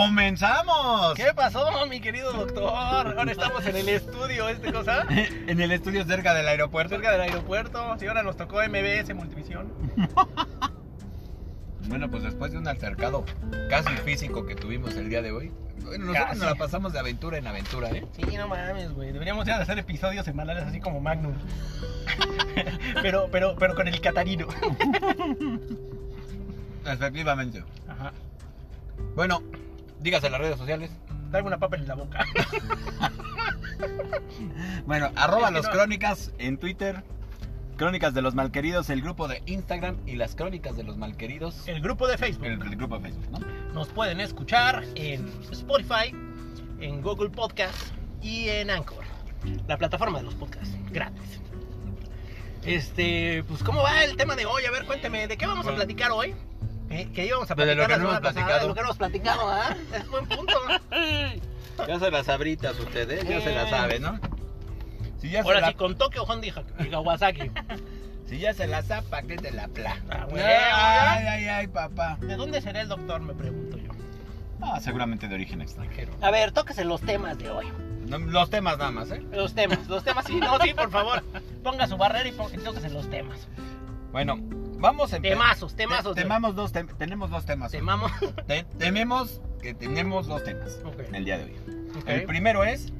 ¡Comenzamos! ¿Qué pasó, mi querido doctor? Ahora estamos en el estudio, ¿este cosa? en el estudio cerca del aeropuerto. Cerca del aeropuerto. Sí, ahora nos tocó MBS Multivisión. Bueno, pues después de un altercado casi físico que tuvimos el día de hoy, bueno, nosotros Casi. nos la pasamos de aventura en aventura, ¿eh? Sí, no mames, güey. Deberíamos ya hacer episodios semanales así como Magnum. pero, pero, pero con el catarino. Efectivamente. Ajá. Bueno, dígase en las redes sociales. Traigo una papa en la boca. Bueno, arroba Es que los no- crónicas en Twitter. Crónicas de los Malqueridos, el grupo de Instagram y las crónicas de los Malqueridos, El grupo de Facebook. el, el grupo de Facebook, ¿no? Nos pueden escuchar en Spotify, en Google Podcast y en Anchor, la plataforma de los podcasts gratis. Este, pues, ¿cómo va el tema de hoy? A ver, cuénteme, ¿de qué vamos a platicar hoy? ¿Eh? ¿Qué íbamos a de platicar lo que la no hemos semana pasada? platicado. De lo que no hemos platicado, ¿ah? Es buen punto. Ya se las sabritas ustedes, ya se las Eh. sabe, ¿no? Si ya, se Ahora la, sí, con Tokio Honda y Kawasaki. si ya se la zapa, que te la pla. Ah, güey. ay, ay, ay, papá. ¿De dónde será el doctor? Me pregunto yo. Ah, seguramente de origen extranjero. A ver, tóquese los temas de hoy. No, los temas nada más, ¿eh? Los temas, los temas, sí, no, sí, por favor. Ponga su barrera y y tóquese los temas. Bueno, vamos a empezar. Temazos, temazos. Temamos dos tem- tenemos dos temas. Temamos. Te- tememos que tenemos dos temas Ok. el día de hoy. El primero es.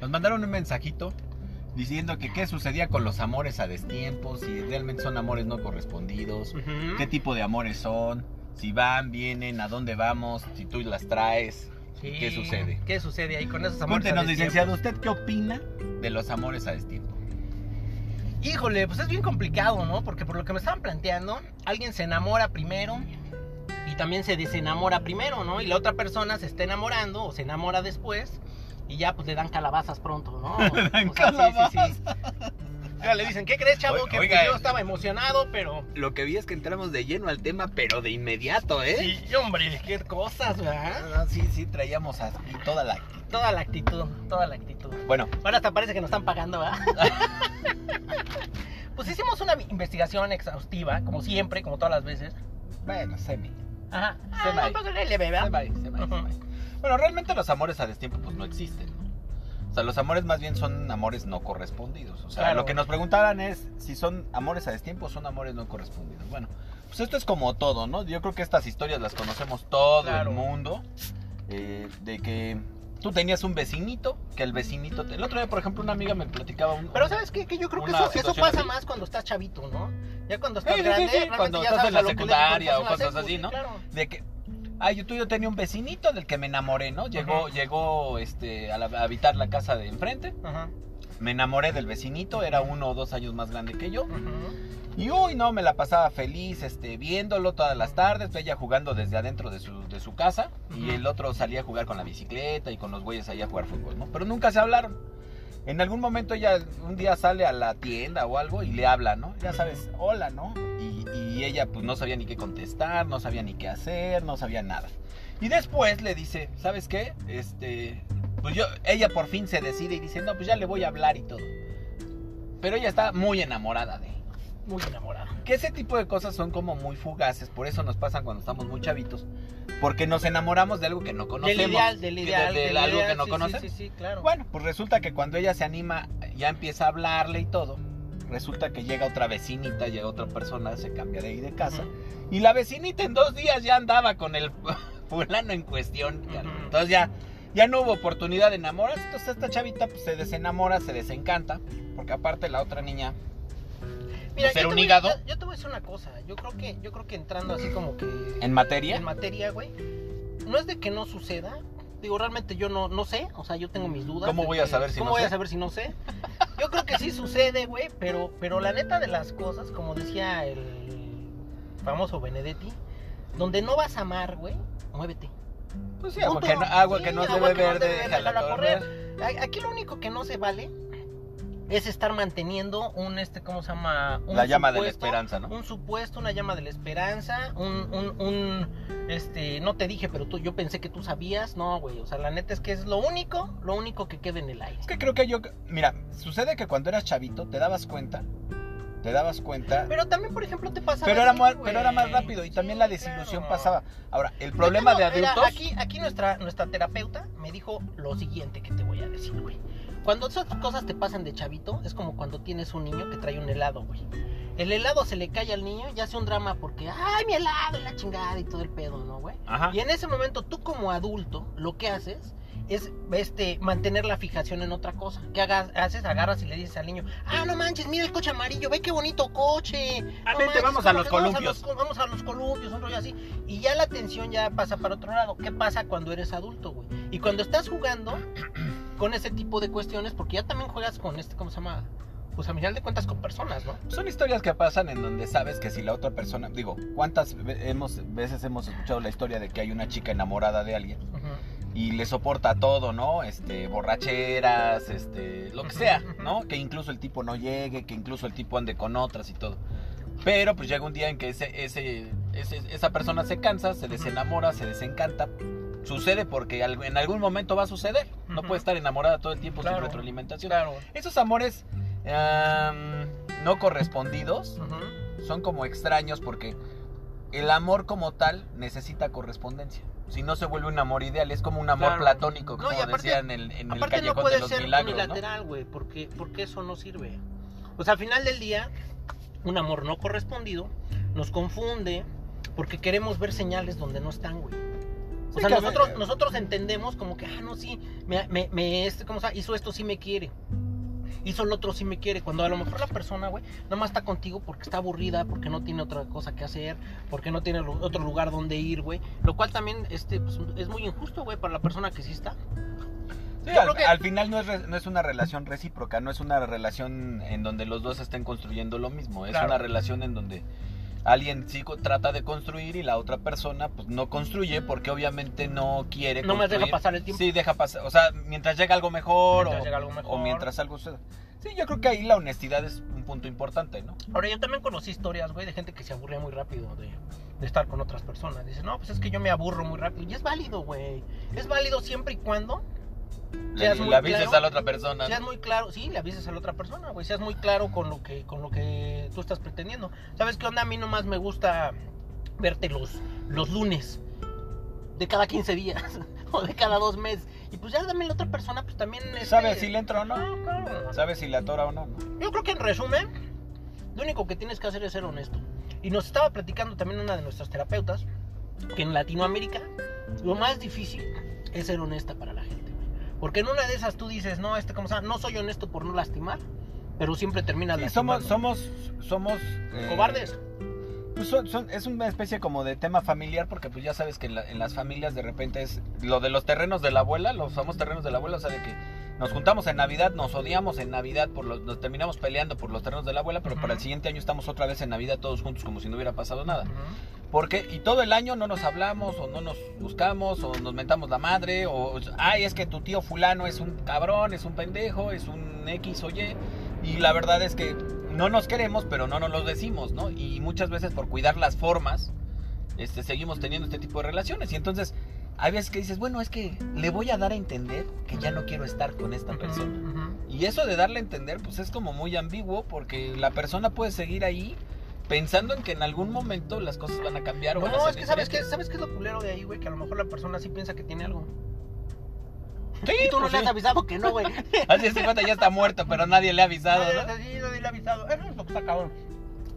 Nos mandaron un mensajito diciendo que qué sucedía con los amores a destiempo, si realmente son amores no correspondidos, qué tipo de amores son, si van, vienen, a dónde vamos, si tú las traes. Sí. ¿Qué sucede? ¿Qué sucede ahí con esos amores? Cuéntenos, a destiempo? licenciado, ¿usted qué opina de los amores a destiempo? Híjole, pues es bien complicado, ¿no? Porque por lo que me estaban planteando, alguien se enamora primero y también se desenamora primero, ¿no? Y la otra persona se está enamorando o se enamora después y ya pues le dan calabazas pronto, ¿no? Le dan O sea, sí, sí, sí. Le dicen, ¿qué crees, chavo? Que oiga, yo estaba emocionado, pero... Lo que vi es que entramos de lleno al tema, pero de inmediato, ¿eh? Sí, hombre, qué cosas, ¿verdad? Ah, sí, sí, traíamos aquí toda la... Toda la actitud, toda la actitud. Bueno, Ahora hasta parece que nos están pagando, ¿verdad? pues hicimos una investigación exhaustiva, como siempre, como todas las veces. bueno, semi. Ajá. Se Ah, va. un poco leve, ¿verdad? Se va ahí, se va ahí, se Ujú. va ahí. Bueno, realmente los amores a destiempo pues no existen. O sea, los amores más bien son amores no correspondidos. O sea, Claro. lo que nos preguntaran es si son amores a destiempo o son amores no correspondidos. Bueno, pues esto es como todo, ¿no? Yo creo que estas historias las conocemos todo Claro. el mundo. eh, de que tú tenías un vecinito, que el vecinito... te- El otro día, por ejemplo, una amiga me platicaba un... Pero ¿sabes qué? Que yo creo que eso, pasa así. más cuando estás chavito, ¿no? Ya cuando estás sí, grande, sí, cuando ya estás sabes en la secundaria o cosas así, sí, ¿no? claro. De que, ay, yo, tú yo tenía un vecinito del que me enamoré, ¿no? Llegó, Ajá. llegó este, a, la- a habitar la casa de enfrente. Ajá. Me enamoré del vecinito, era uno o dos años más grande que yo. Y uy, no, me la pasaba feliz, este, viéndolo todas las tardes, ella jugando desde adentro de su, de su casa. Y el otro salía a jugar con la bicicleta y con los güeyes allá a jugar fútbol, ¿no? Pero nunca se hablaron. En algún momento ella un día sale a la tienda o algo y le habla, ¿no? Ya sabes, hola, ¿no? Y, y ella pues no sabía ni qué contestar, no sabía ni qué hacer, no sabía nada. Y después le dice, ¿sabes qué? Este, pues yo, ella por fin se decide y dice, no, pues ya le voy a hablar y todo. Pero ella está muy enamorada de él. Muy enamorada. Que ese tipo de cosas son como muy fugaces, por eso nos pasan cuando estamos muy chavitos. Porque nos enamoramos de algo que no conocemos. Del ideal, del que de- ideal. de del algo ideal, que no sí, conocemos. Sí, sí, claro. Bueno, pues resulta que cuando ella se anima, ya empieza a hablarle y todo. Resulta que llega otra vecinita, llega otra persona, se cambia de ahí de casa. Y la vecinita en dos días ya andaba con el fulano en cuestión. Entonces ya, ya no hubo oportunidad de enamorarse. Entonces esta chavita pues, se desenamora, se desencanta. Porque aparte la otra niña Mira, ser yo un voy- hígado. Yo, yo te voy a decir una cosa. Yo creo que, yo creo que entrando así como que. en materia. En materia, güey. No es de que no suceda. Digo, realmente yo no, no sé. O sea, yo tengo mis dudas. ¿Cómo voy a que- saber si ¿Cómo no voy sé? a saber si no sé? Yo creo que sí sucede, güey. Pero, pero la neta de las cosas, como decía el famoso Benedetti, donde no vas a amar, güey, muévete. Pues sí, agua Punto. que no, agua Sí, que no se agua que no verde, debe déjala correr. A- Aquí lo único que no se vale es estar manteniendo un, este, ¿cómo se llama? Un La llama de la esperanza, ¿no? Un supuesto, una llama de la esperanza, un, un, un, este, no te dije, pero tú, yo pensé que tú sabías, no, güey, o sea, la neta es que es lo único, lo único que queda en el aire. Es que creo que yo, mira, sucede que cuando eras chavito te dabas cuenta te dabas cuenta. Pero también, por ejemplo, te pasaba. Pero era, así, más, pero era más rápido y también la desilusión claro. pasaba. Ahora, el problema de mira, adultos. aquí, aquí nuestra, nuestra terapeuta me dijo lo siguiente que te voy a decir, güey. Cuando esas cosas te pasan de chavito, es como cuando tienes un niño que trae un helado, güey. El helado se le cae al niño y hace un drama porque, ay, mi helado y la chingada y todo el pedo, ¿no, güey? Ajá. Y en ese momento tú como adulto lo que haces es este mantener la fijación en otra cosa. ¿Qué hagas, haces? Agarras y le dices al niño, ah, no manches, mira el coche amarillo, ve qué bonito coche. Ah, No vente, manches, vamos a los vamos columpios". los- Vamos a los columpios, un rollo así. Y ya la atención ya pasa para otro lado. ¿Qué pasa cuando eres adulto, güey? Y cuando estás jugando con ese tipo de cuestiones, porque ya también juegas con este, ¿cómo se llama? Pues a final de cuentas con personas, ¿no? Son historias que pasan en donde sabes que si la otra persona, digo, ¿cuántas hemos, veces hemos escuchado la historia de que hay una chica enamorada de alguien y le soporta todo, ¿no? Este, borracheras, este, lo que sea. ¿no? Que incluso el tipo no llegue, que incluso el tipo ande con otras y todo. Pero pues llega un día en que ese, ese, ese- esa persona se cansa, se desenamora, se desencanta. Sucede porque en algún momento va a suceder. No Ujú. puede estar enamorada todo el tiempo Claro. sin retroalimentación. Claro. Esos amores am, no correspondidos son como extraños porque el amor como tal necesita correspondencia. Si no se vuelve un amor ideal, es como un amor Claro. platónico, No, como y aparte- decían en, en el Aparte no callejón de puede los ser milagros, ¿no? unilateral, güey, porque, porque eso no sirve. O sea, al final del día, un amor no correspondido nos confunde porque queremos ver señales donde no están, güey. O Sí, sea, que a nosotros, nosotros entendemos como que, ah, no, sí, me, me, me, este, ¿cómo se llama? Hizo esto, sí me quiere. Hizo el otro, sí me quiere. Cuando a lo mejor la persona, güey, nomás está contigo porque está aburrida, porque no tiene otra cosa que hacer, porque no tiene otro lugar donde ir, güey. Lo cual también este, pues, es muy injusto, güey, para la persona que sí está. Sí, al, creo que- al final no es, re- no es una relación recíproca, no es una relación en donde los dos estén construyendo lo mismo, es Claro. una relación en donde alguien sí trata de construir y la otra persona pues no construye porque obviamente no quiere No me deja pasar el tiempo. Sí, deja pasar, o sea, mientras llega algo mejor, Mientras o, llega algo mejor. o mientras algo suceda. Sí, yo creo que ahí la honestidad es un punto importante, ¿no? Ahora, yo también conocí historias, güey, de gente que se aburría muy rápido de, de estar con otras personas. Dice, no, pues es que yo me aburro muy rápido. Y es válido, güey. Es válido siempre y cuando Le, muy le avises claro. a la otra persona. seas muy claro. Sí, le avises a la otra persona, güey. Seas muy claro con lo que con lo que tú estás pretendiendo. ¿Sabes qué onda? A mí nomás me gusta verte los, los lunes de cada 15 días o de cada dos meses. Y pues ya también la otra persona, pues también... este- ¿Sabes si le entra o no? No, claro. ¿Sabes si le atora o no? Yo creo que en resumen, lo único que tienes que hacer es ser honesto. Y nos estaba platicando también una de nuestras terapeutas que en Latinoamérica lo más difícil es ser honesta para la gente. Porque en una de esas tú dices, no, este, ¿cómo se llama? No soy honesto por no lastimar, pero siempre terminas Sí, somos, lastimando. somos, somos... eh, cobardes. Pues son- son- es una especie como de tema familiar porque pues ya sabes que en, la- en las familias de repente es lo de los terrenos de la abuela, los famosos terrenos de la abuela, o sea, de que nos juntamos en Navidad, nos odiamos en Navidad, por los, nos terminamos peleando por los terrenos de la abuela, pero para el siguiente año estamos otra vez en Navidad todos juntos como si no hubiera pasado nada. Porque, y todo el año no nos hablamos, o no nos buscamos, o nos mentamos la madre, o, ay, es que tu tío fulano es un cabrón, es un pendejo, es un X o Y. Y la verdad es que no nos queremos, pero no nos lo decimos, ¿no? Y muchas veces por cuidar las formas, este, seguimos teniendo este tipo de relaciones. Y entonces, hay veces que dices, bueno, es que le voy a dar a entender que ya no quiero estar con esta persona. Y eso de darle a entender, pues es como muy ambiguo, porque la persona puede seguir ahí pensando en que en algún momento las cosas van a cambiar o van a No, ser es que sabes diferentes. sabes qué es lo culero de ahí, güey, que a lo mejor la persona sí piensa que tiene algo. Sí, Y tú no pues le has avisado que no, güey. Así es, cuenta ya está muerto, pero nadie le ha avisado, Nadie- ¿no? nadie- nadie le ha avisado. Eso es lo que está cabrón.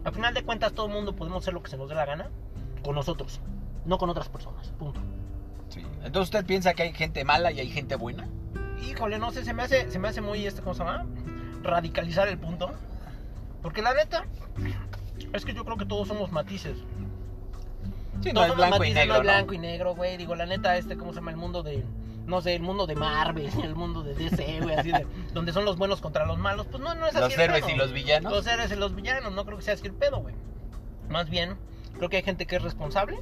Al final de cuentas, todo el mundo podemos hacer lo que se nos dé la gana con nosotros, no con otras personas. Punto. Sí. Entonces usted piensa que hay gente mala y hay gente buena. Híjole, no sé, se me hace, se me hace muy, este, ¿cómo se llama? Radicalizar el punto. Porque la neta, es que yo creo que todos somos matices. Sí, no todos es somos blanco y matices, negro, no es ¿no? blanco y negro, güey. Digo, la neta, este, ¿cómo se llama? El mundo de, no sé, el mundo de Marvel, el mundo de DC, güey, así de, donde son los buenos contra los malos. Pues no, no es así. Los el héroes pedo. y los villanos. Los héroes y los villanos, no creo que sea así el pedo, güey. Más bien, creo que hay gente que es responsable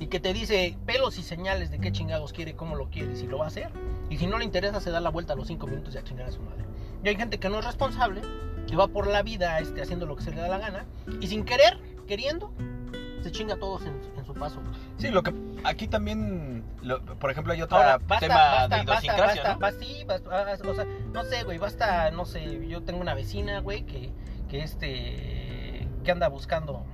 y que te dice pelos y señales de qué chingados quiere, cómo lo quiere, si lo va a hacer. Y si no le interesa, se da la vuelta a los cinco minutos y a chingar a su madre. Y hay gente que no es responsable, que va por la vida este, haciendo lo que se le da la gana y sin querer, queriendo, se chinga a todos en, en su paso. Sí, lo que aquí también, lo- por ejemplo, hay otro Ahora, basta, tema basta, de idiosincrasia, basta, ¿no? basta, sí, basta, ah, o sea, no sé, güey, basta, no sé, yo tengo una vecina, güey, que, que este que anda buscando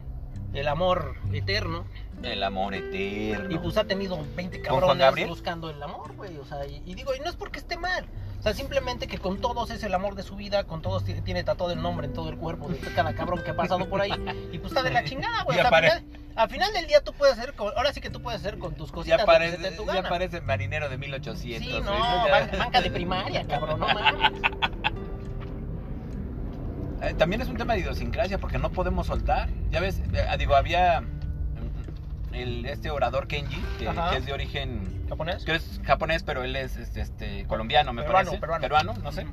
el amor eterno El amor eterno. y pues ha tenido 20 ¿Con Juan cabrones buscando el amor, güey, o sea, y, y digo, y no es porque esté mal. O sea, simplemente que con todos es el amor de su vida, con todos tiene, tatuado el nombre en todo el cuerpo de cada cabrón que ha pasado por ahí. Y pues está de la chingada, güey. Y O sea, al, final, al final del día tú puedes hacer, con- ahora sí que tú puedes hacer con tus ya cositas que parece, te ya parece marinero de 1800. Sí, no, güey, Ya- ban- banca de primaria, cabrón, no mames. Eh, También es un tema de idiosincrasia porque no podemos soltar. Ya ves, eh, digo, había el, este orador Kenji, que es de origen, ¿Japonés? que es japonés, pero él es este, este, colombiano, me Peruano, parece. peruano. no sé.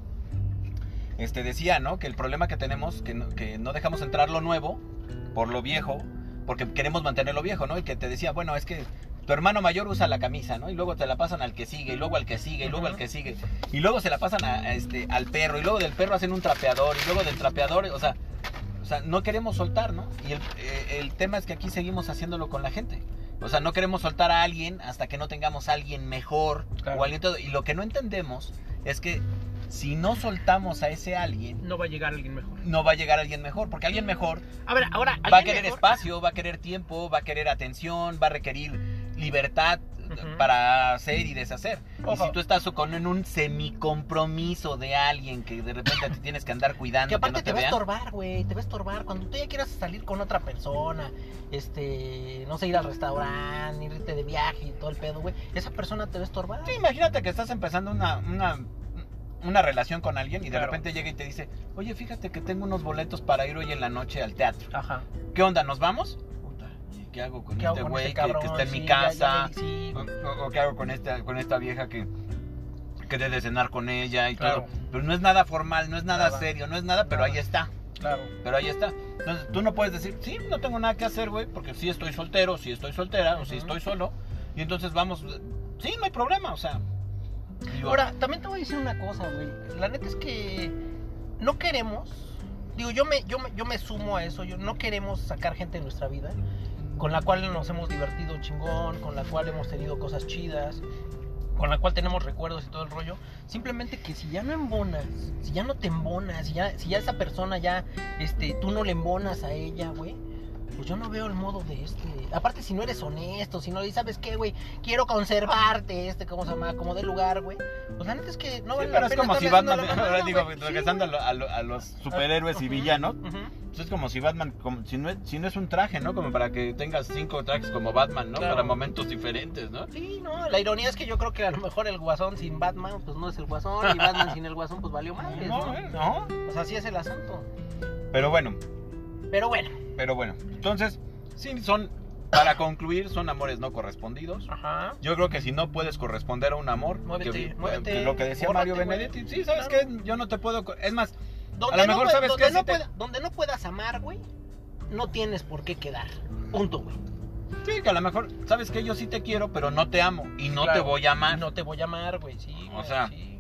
Este decía, ¿no? Que el problema que tenemos, que no, que no dejamos entrar lo nuevo por lo viejo, porque queremos mantener lo viejo, ¿no? Y que te decía, bueno, es que tu hermano mayor usa la camisa, ¿no? Y luego te la pasan al que sigue, y luego al que sigue, y luego al que sigue. Y luego se la pasan a, a este, al perro, y luego del perro hacen un trapeador, y luego del trapeador, o sea, o sea no queremos soltar, ¿no? Y el, eh, el tema es que aquí seguimos haciéndolo con la gente. O sea, no queremos soltar a alguien hasta que no tengamos a alguien mejor Claro. o alguien todo. Y lo que no entendemos es que si no soltamos a ese alguien, No va a llegar alguien mejor. no va a llegar alguien mejor. Porque alguien mejor A ver, ahora. va a ¿alguien querer mejor? espacio, va a querer tiempo, va a querer atención, va a requerir libertad Para hacer y deshacer. Y si tú estás con en un semicompromiso de alguien que de repente te tienes que andar cuidando, Que que, aparte no te te va a estorbar, güey, te va a estorbar. Cuando tú ya quieras salir con otra persona, este, no sé, ir al restaurante, irte de viaje y todo el pedo, güey, esa persona te va a estorbar. Sí, imagínate que estás empezando una, una, una relación con alguien y de Claro. repente llega y te dice, oye, fíjate que tengo unos boletos para ir hoy en la noche al teatro. Ajá. ¿Qué onda? ¿Nos vamos? Puta, ¿y qué hago con ¿Qué este güey este que, que está en mi Sí, ya- ya casa? sí, O, o- qué hago con esta, con esta vieja que, que debe de cenar con ella y Claro. todo. Pero no es nada formal, no es nada, Nada. serio, no es nada, pero Nada. ahí está. claro. Pero ahí está. Entonces tú no puedes decir, sí, no tengo nada que hacer, güey, porque sí estoy soltero, sí estoy soltera, o sí estoy solo. Y entonces vamos, sí, no hay problema, o sea. digo, Ahora, también te voy a decir una cosa, güey. La neta es que no queremos, digo, yo me, yo me, yo me sumo a eso, yo no queremos sacar gente de nuestra vida con la cual nos hemos divertido chingón, con la cual hemos tenido cosas chidas, con la cual tenemos recuerdos y todo el rollo. Simplemente que si ya no embonas, si ya no te embonas, si ya, si ya esa persona ya, este, tú no le embonas a ella, güey. Pues yo no veo el modo de este. Aparte, si no eres honesto, si no le ¿sabes qué, güey? Quiero conservarte, este, ¿cómo se llama? Como de lugar, güey. Pues la neta es que no sí, vale pero la es pena como si Batman, ahora digo, güey. Sí, regresando a, lo- a lo- a los superhéroes y villanos, ujú. pues es como si Batman, como, si, no es, si no es un traje, ¿no? Como para que tengas cinco trajes como Batman, ¿no? Claro. Para momentos diferentes, ¿no? Sí, no, la ironía es que yo creo que a lo mejor el guasón sin Batman, pues no es el guasón, y Batman sin el guasón, pues valió madres, No, ¿no? no. Pues así es el asunto. Pero bueno, Pero bueno, pero bueno. Entonces, sí, son, para concluir, son amores no correspondidos. ajá. Yo creo que si no puedes corresponder a un amor, Muévete, que- muévete, que lo que decía Mario. Benedetti, sí, ¿sabes Claro. qué? Yo no te puedo... Es más, Donde A lo no mejor sabes donde qué, no si te- pueda- donde no puedas amar, güey, no tienes por qué quedar. Punto, güey. sí, que a lo mejor, ¿sabes qué? Yo sí te quiero, pero no te amo y no Claro. te voy a amar. No te voy a amar, güey, sí. O sea, sí.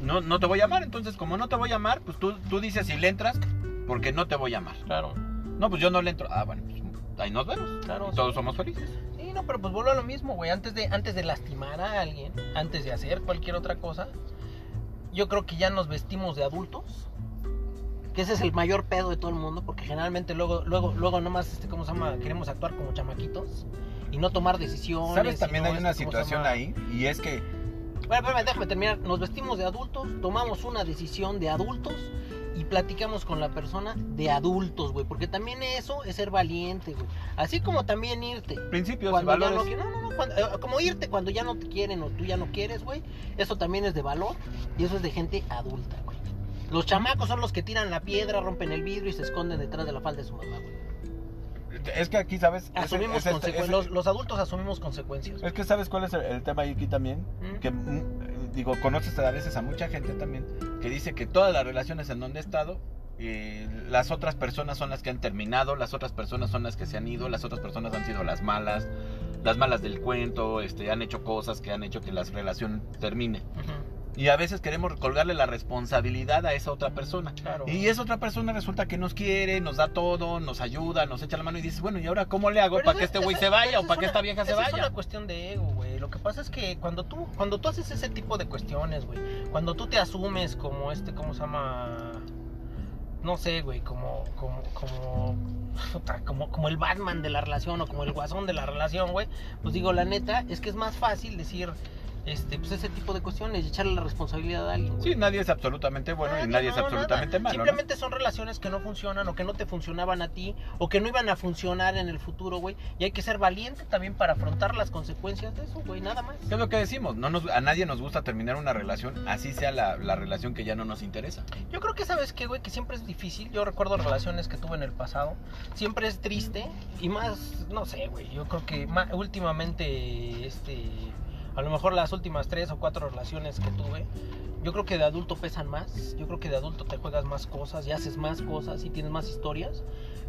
No, no te voy a amar, entonces como no te voy a amar, pues tú, tú dices si le entras, porque no te voy a amar. Claro, No, pues yo no le entro. Ah, bueno, pues ahí nos vemos. claro. Todos sí. somos felices. Sí, no, pero pues vuelvo a lo mismo, güey. Antes de, antes de lastimar a alguien, antes de hacer cualquier otra cosa, yo creo que ya nos vestimos de adultos. Que ese es el mayor pedo de todo el mundo, porque generalmente luego, luego, luego nomás, este, ¿cómo se llama? Queremos actuar como chamaquitos y no tomar decisiones. ¿Sabes? y También no, hay una este, ¿cómo se situación ahí, y es que Bueno, espérame, déjame terminar. Nos vestimos de adultos, tomamos una decisión de adultos y platicamos con la persona de adultos, güey. Porque también eso es ser valiente, güey. Así como también irte. principios Cuando ya valores. no, qui- no, no, no, cuando- eh, como irte cuando ya no te quieren o tú ya no quieres, güey. Eso también es de valor y eso es de gente adulta, güey. Los chamacos son los que tiran la piedra, rompen el vidrio y se esconden detrás de la falda de su mamá, güey. Es que aquí, ¿sabes? Asumimos ese- consecu- ese- los, los adultos asumimos consecuencias. Es que ¿sabes cuál es el, el tema aquí también? ¿Mm? Que, mm, digo, conoces a veces a mucha gente también que dice que todas las relaciones en donde he estado, eh, las otras personas son las que han terminado, las otras personas son las que se han ido, las otras personas han sido las malas, las malas del cuento, este, han hecho cosas que han hecho que la relación termine. Y a veces queremos colgarle la responsabilidad a esa otra persona. Claro. Y esa otra persona resulta que nos quiere, nos da todo, nos ayuda, nos echa la mano y dices, bueno, ¿y ahora cómo le hago Pero para eso- que este güey se vaya o es para que una- esta vieja se eso Es vaya? una cuestión de ego, güey. Lo que pasa es que cuando tú, cuando tú haces ese tipo de cuestiones, güey, cuando tú te asumes como este, ¿cómo se llama? no sé, güey, como, como, como, como, como el Batman de la relación o como el guasón de la relación, güey, pues digo, la neta, es que es más fácil decir, este, pues ese tipo de cuestiones y echarle la responsabilidad a alguien. güey. Sí, nadie es absolutamente bueno y nadie es absolutamente nada. malo. ¿no? Simplemente son relaciones que no funcionan o que no te funcionaban a ti o que no iban a funcionar en el futuro, güey. Y hay que ser valiente también para afrontar las consecuencias de eso, güey, nada más. ¿Qué es lo que decimos? No nos, a nadie nos gusta terminar una relación, así sea la, la relación que ya no nos interesa. Yo creo que sabes que, güey, que siempre es difícil. Yo recuerdo relaciones que tuve en el pasado. Siempre es triste y más, no sé, güey. Yo creo que ma- últimamente, este, a lo mejor las últimas tres o cuatro relaciones que tuve, yo creo que de adulto pesan más. Yo creo que de adulto te juegas más cosas y haces más cosas y tienes más historias.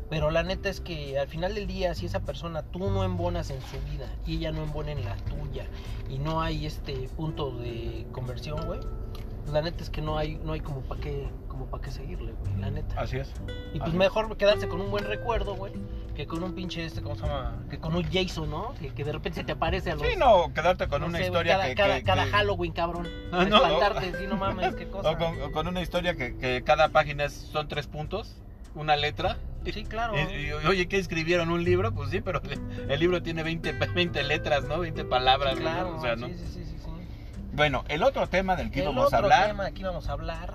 Pero la neta es que al final del día, si esa persona tú no embonas en su vida y ella no embona en la tuya y no hay este punto de conversión, güey, pues la neta es que no hay, no hay como para qué, como para qué seguirle, güey, la neta. Así es. Y pues Así. mejor quedarse con un buen recuerdo, güey, que con un pinche este, ¿cómo se llama? Que con un Jason, ¿no? Que, que de repente se te aparece a los... Sí, no, quedarte con no una sé, historia cada, que, cada, que- cada que- Halloween, cabrón. Ah, no. espantarte, sí, no mames, qué cosa. O con, o con una historia que, que cada página es- son tres puntos, una letra. Sí, claro. Y, y, oye, ¿qué escribieron? ¿Un libro? Pues sí, pero el, el libro tiene 20, 20 letras, ¿no? 20 palabras. Sí, ¿no? claro, O sea, ¿no? sí, sí, sí, sí, sí. Bueno, el otro tema del que El íbamos a otro hablar tema de aquí vamos a hablar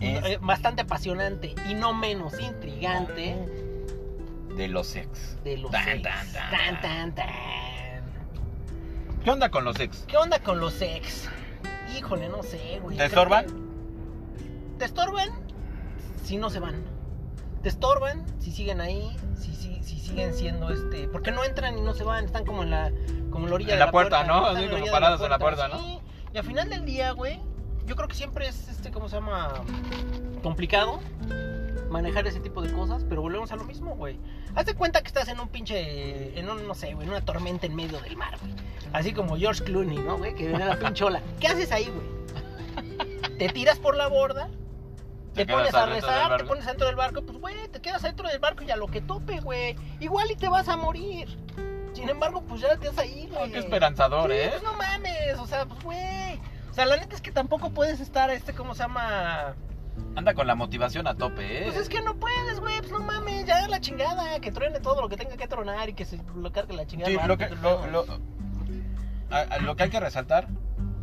es bastante apasionante y no menos intrigante de los ex. de los Tan, ex. tan, tan, Tan, tan. tan. ¿Qué onda con los ex? ¿Qué onda con los ex? Híjole, no sé, güey. ¿Te estorban? que- Te estorban si no se van. Te estorban si siguen ahí, si, si, si siguen siendo este. Porque no entran y no se van, están como en la, como en la orilla En de la puerta, ¿no? están Así en la como de parados en la puerta, ¿no? Sí. Y al final del día, güey, yo creo que siempre es este, ¿cómo se llama? Complicado manejar ese tipo de cosas, pero volvemos a lo mismo, güey. Hazte cuenta que estás en un pinche, en un, no sé, güey, en una tormenta en medio del mar, güey. Así como George Clooney, ¿no, güey? Que viene a la pinchola. ¿Qué haces ahí, güey? Te tiras por la borda, te, Te pones a rezar, te pones dentro del barco, pues, güey, te quedas dentro del barco y a lo que tope, güey. Igual y te vas a morir. Sin embargo, pues ya te vas a ir, Oh, güey. qué esperanzador, Sí, ¿eh? pues no mames, o sea, pues, güey. O sea, la neta es que tampoco puedes estar, este, ¿cómo se llama? Anda con la motivación a tope, ¿eh? Pues es que no puedes, güey, pues no mames, ya la chingada, que truene todo lo que tenga que tronar y que se lo cargue la chingada. Sí, lo que, lo, lo- a- lo que hay que resaltar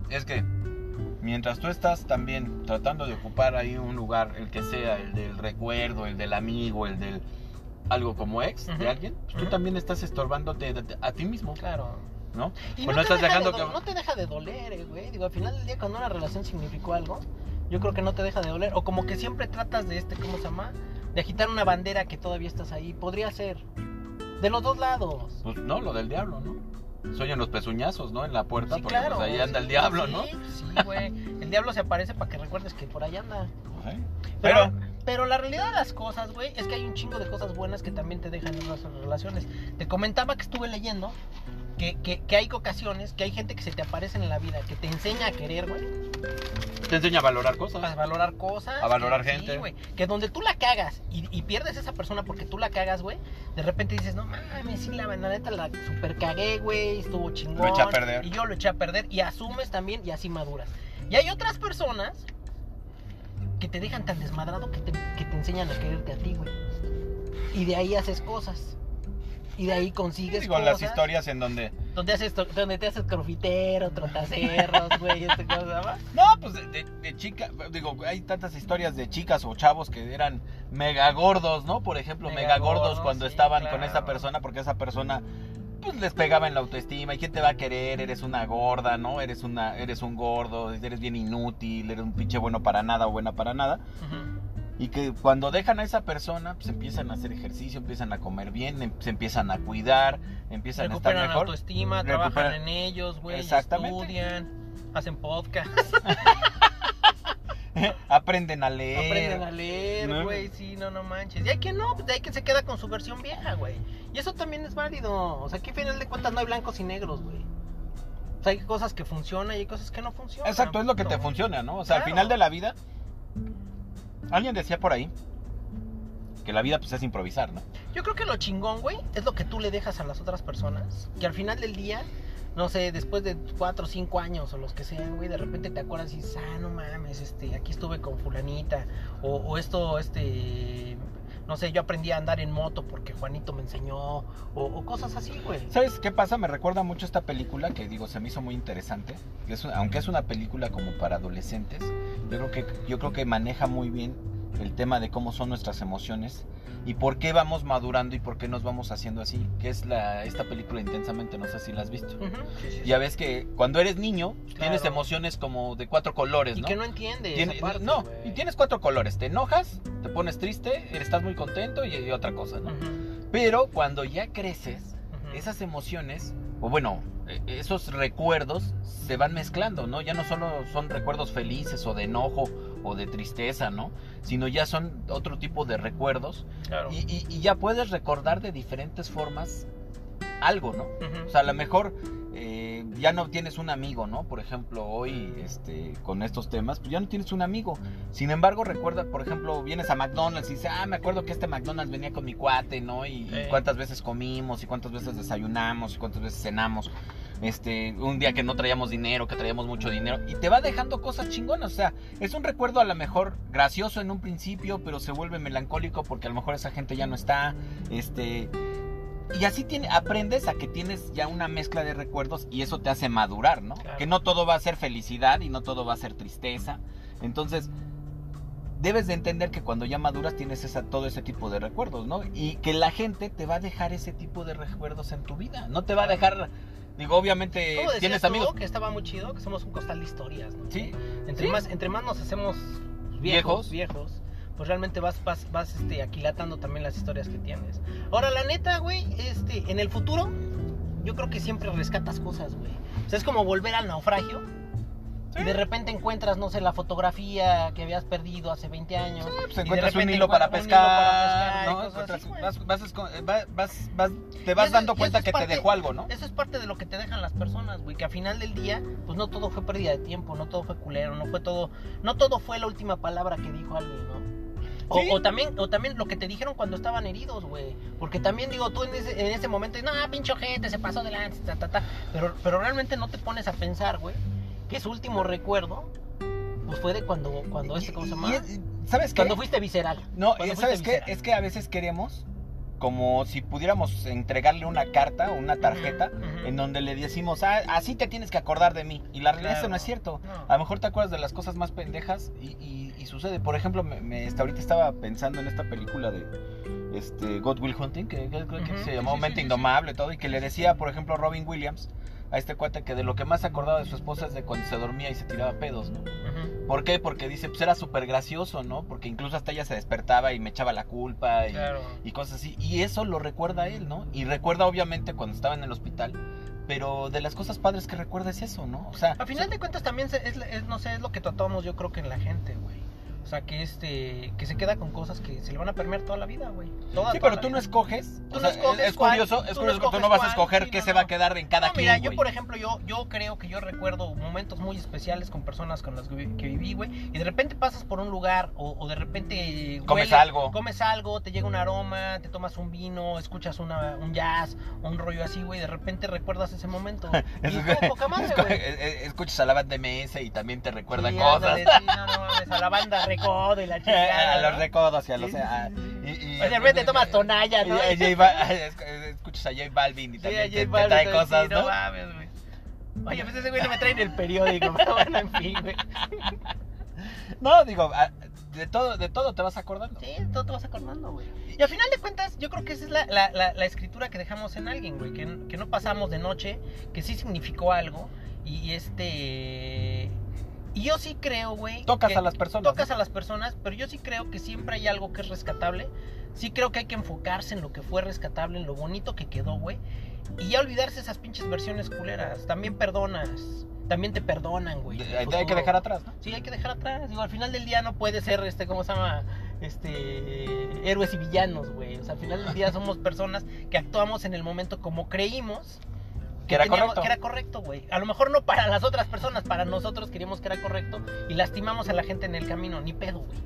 es que mientras tú estás también tratando de ocupar ahí un lugar, el que sea, el del recuerdo, el del amigo, el del algo como ex de alguien, pues tú también estás estorbándote de- de- a ti mismo, Claro. ¿no? Y Pues no, no te estás deja dejando de do- que- no te deja de doler, eh, güey. Digo, al final del día cuando una relación significó algo, yo creo que no te deja de doler. O como que siempre tratas de este, ¿cómo se llama? De agitar una bandera que todavía estás ahí. Podría ser. De los dos lados. Pues no, lo del diablo, ¿no? Soy en los pezuñazos, ¿no? En la puerta, Sí, porque claro. pues ahí anda el diablo, sí, ¿no? Sí, güey. El diablo se aparece para que recuerdes que por ahí anda. Pero, Pero, pero la realidad de las cosas, güey, es que hay un chingo de cosas buenas que también te dejan en las relaciones. Te comentaba que estuve leyendo que, que, que hay ocasiones, que hay gente que se te aparece en la vida, que te enseña a querer, güey, te enseña a valorar a cosas. valorar cosas. A valorar que- sí, gente. güey, que donde tú la cagas y, y pierdes esa persona porque tú la cagas, güey, de repente dices, no mames, sí, la, la neta la super cagué, güey, estuvo chingón. Lo eché a perder. Y yo lo eché a perder y asumes también y así maduras. Y hay otras personas que te dejan tan desmadrado que te, que te enseñan a quererte a ti, güey. Y de ahí haces cosas. Y de ahí consigues Digo, cosas. las historias en donde... Donde, haces, donde te haces crofitero, trotacerros, güey, este cosa. No, pues de, de, de chica, digo, hay tantas historias de chicas o chavos que eran mega gordos, ¿no? Por ejemplo, Mega mega, gordos gordos, cuando sí, estaban con esa persona porque esa persona pues les pegaba en la autoestima y quién te va a querer, eres una gorda, ¿no? Eres una eres un gordo, eres bien inútil, eres un pinche bueno para nada o buena para nada. Ujú. Y que cuando dejan a esa persona, pues empiezan a hacer ejercicio, empiezan a comer bien, em- se empiezan a cuidar, empiezan a estar Recuperan mejor. autoestima, Recuperan- trabajan en ellos, güey, Exactamente. estudian, hacen podcast, Aprenden a leer. aprenden a leer, ¿no? güey, sí, no, no manches. Y hay que no, pues hay que se queda con su versión vieja, güey. Y eso también es válido. O sea, que al final de cuentas no hay blancos y negros, güey. O sea, hay cosas que funcionan y hay cosas que no funcionan. Exacto, es lo que te No. funciona, ¿no? O sea, al final de la vida, alguien decía por ahí que la vida pues es improvisar, ¿no? Yo creo que lo chingón, güey, es lo que tú le dejas a las otras personas. Que al final del día no sé, después de cuatro o cinco años o los que sean, güey, de repente te acuerdas y dices, ah, no mames, este, aquí estuve con fulanita, o, o esto, este, no sé, yo aprendí a andar en moto porque Juanito me enseñó, o, o cosas así, güey. ¿Sabes qué pasa? Me recuerda mucho esta película que digo, se me hizo muy interesante. Es un- aunque es una película como para adolescentes, yo creo que yo creo que maneja muy bien el tema de cómo son nuestras emociones y por qué vamos madurando y por qué nos vamos haciendo así, que es la esta película intensamente, no sé si la has visto. Sí, sí. Ya ves que cuando eres niño tienes emociones como de cuatro colores, Y ¿no? que no entiendes. Tiene- esa parte, no, y tienes cuatro colores. Te enojas, te pones triste, estás muy contento y, y otra cosa, ¿no? Pero cuando ya creces, esas emociones, o bueno, esos recuerdos se van mezclando, ¿no? Ya no solo son recuerdos felices o de enojo o de tristeza, ¿no? Sino ya son otro tipo de recuerdos Claro. y, y- y ya puedes recordar de diferentes formas algo, ¿no? O sea, a lo mejor eh, ya no tienes un amigo, ¿no? Por ejemplo, hoy este, con estos temas, pues ya no tienes un amigo. Sin embargo, recuerda, por ejemplo, vienes a McDonald's y dices, ah, me acuerdo que este McDonald's venía con mi cuate, ¿no? Y, y cuántas veces comimos, y cuántas veces desayunamos, y cuántas veces cenamos. Este, un día que no traíamos dinero, que traíamos mucho dinero, y te va dejando cosas chingonas. O sea, es un recuerdo a lo mejor gracioso en un principio, pero se vuelve melancólico porque a lo mejor esa gente ya no está. Este, y así tiene, aprendes a que tienes ya una mezcla de recuerdos y eso te hace madurar, ¿no? Claro. Que no todo va a ser felicidad y no todo va a ser tristeza. Entonces, debes de entender que cuando ya maduras tienes esa, todo ese tipo de recuerdos, ¿no? Y que la gente te va a dejar ese tipo de recuerdos en tu vida. No te va a dejar, digo, obviamente ¿Cómo decías tienes tú amigos. que estaba muy chido, que somos un costal de historias, ¿no? Sí, Entre Sí. más, entre más nos hacemos Viejos. viejos, viejos, pues realmente vas, vas, vas este, aquilatando también las historias que tienes. Ahora, la neta, güey, este, en el futuro, yo creo que siempre rescatas cosas, güey. O sea, es como volver al naufragio. Y de repente encuentras, no sé, la fotografía que habías perdido hace 20 años. pues Y de encuentras un hilo para encuentras un hilo para pescar, ¿no? vas, vas eh, va- vas- vas- te vas eso- dando cuenta es que parte- te dejó algo, ¿no? Eso es parte de lo que te dejan las personas, güey, que a final del día, pues no todo fue pérdida de tiempo, no todo fue culero, no fue todo, no todo fue la última palabra que dijo alguien, ¿no? O, Sí. o también, o también lo que te dijeron cuando estaban heridos, güey. Porque también digo, tú en ese, en ese momento, no, pinche gente, se pasó delante, ta, ta, ta. Pero, pero realmente no te pones a pensar, güey, que su último recuerdo, pues fue de cuando, cuando este, ¿cómo se llama? ¿Sabes qué? Cuando fuiste visceral. No, eh, ¿sabes qué? visceral. Es que a veces queremos como si pudiéramos entregarle una carta o una tarjeta en donde le decimos, ah, así te tienes que acordar de mí. Y la realidad es que Claro. no es cierto. No. A lo mejor te acuerdas de las cosas más pendejas y, y- y sucede. Por ejemplo, me, me- este, ahorita estaba pensando en esta película de este, God Will Hunting, que, que- que se llamó sí, Mente sí, sí, Indomable y todo, y que le decía, por ejemplo, Robin Williams a este cuate que de lo que más se acordaba de su esposa es de cuando se dormía y se tiraba pedos, ¿no? ¿Por qué? Porque dice, pues era súper gracioso, ¿no? Porque incluso hasta ella se despertaba y me echaba la culpa y, Claro. y cosas así. Y eso lo recuerda él, ¿no? Y recuerda obviamente cuando estaba en el hospital. Pero de las cosas padres que recuerda es eso, ¿no? O sea, A final de cuentas también es, es- no sé, es lo que tratamos yo creo que en la gente, güey. O sea, que este que se queda con cosas que se le van a permear toda la vida, güey. Toda, sí, toda pero tú no escoges. Tú o no sea, escoges es cuál, curioso, es no curioso que tú no vas a escoger sí, qué no, se no. va a quedar en cada No, quien, mira, yo güey. por ejemplo, yo, yo creo que yo recuerdo momentos muy especiales con personas con las que, vi- que viví, güey. Y de repente pasas por un lugar o, o de repente Comes huele- algo. Comes algo, te llega un aroma, te tomas un vino, escuchas una, un jazz, un rollo así, güey. De repente recuerdas ese momento. y Es- estuvo poca madre, es- güey. es- es- Escuchas a la banda MS y también te recuerdan Sí, cosas. ándale, sí, no, no a la banda recodo y la chingada. a los recodos y a los. A- y- y- O de tomas tonalla, ¿no? y- y- J escuchas a J Balvin y también te, te trae sí, cosas, no ¿no? mames, güey. Oye, pues ese güey no me trae en el periódico, pero bueno, en fin, güey. No, digo, de todo, de todo te vas acordando. Sí, todo te vas acordando, güey. Y al final de cuentas, yo creo que esa es la, la, la, la escritura que dejamos en alguien, güey. Que, que no pasamos de noche, que sí significó algo. Y este. Y yo sí creo, güey. Tocas que- a las personas. Tocas a las personas, pero yo sí creo que siempre hay algo que es rescatable. Sí creo que hay que enfocarse en lo que fue rescatable, en lo bonito que quedó, güey. Y ya olvidarse esas pinches versiones culeras. También perdonas. También te perdonan, güey. Hay que dejar atrás, ¿no? Sí, hay que dejar atrás. Digo, al final del día no puede ser, este, ¿cómo se llama? Este, héroes y villanos, güey. O sea, al final del día somos personas que actuamos en el momento como creímos Que era teníamos- correcto. que era correcto, güey. A lo mejor no para las otras personas, para nosotros queríamos que era correcto y lastimamos a la gente en el camino. Ni pedo, güey.